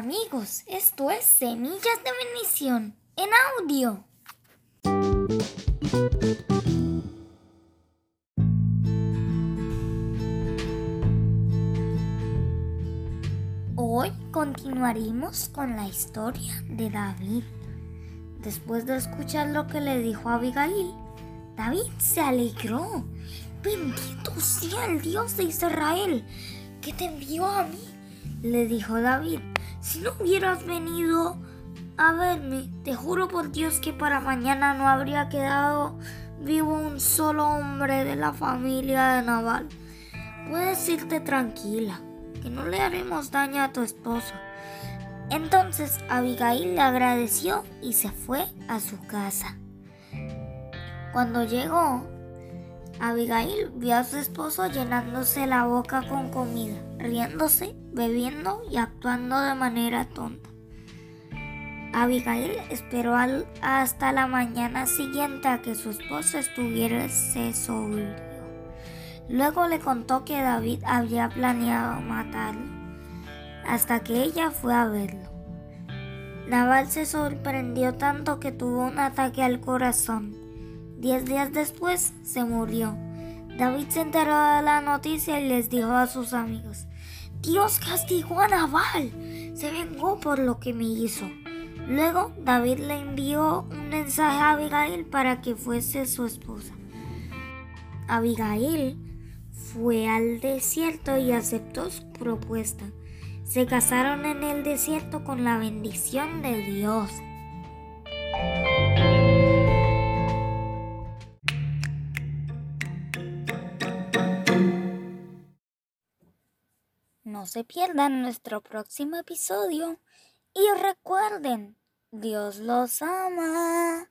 amigos, esto es Semillas de Bendición en audio. Hoy continuaremos con la historia de David. Después de escuchar lo que le dijo a Abigail, David se alegró. Bendito sea el Dios de Israel que te envió a mí, le dijo David. Si no hubieras venido a verme, te juro por Dios que para mañana no habría quedado vivo un solo hombre de la familia de Naval. Puedes irte tranquila que no le haremos daño a tu esposo. Entonces Abigail le agradeció y se fue a su casa. Cuando llegó, Abigail vio a su esposo llenándose la boca con comida, riéndose, bebiendo y actuando de manera tonta. Abigail esperó hasta la mañana siguiente a que su esposo estuviese sobrio. Luego le contó que David había planeado matarlo, hasta que ella fue a verlo. Naval se sorprendió tanto que tuvo un ataque al corazón. Diez días después se murió. David se enteró de la noticia y les dijo a sus amigos, Dios castigó a Naval, se vengó por lo que me hizo. Luego David le envió un mensaje a Abigail para que fuese su esposa. Abigail fue al desierto y aceptó su propuesta. Se casaron en el desierto con la bendición de Dios. No se pierdan nuestro próximo episodio y recuerden, Dios los ama.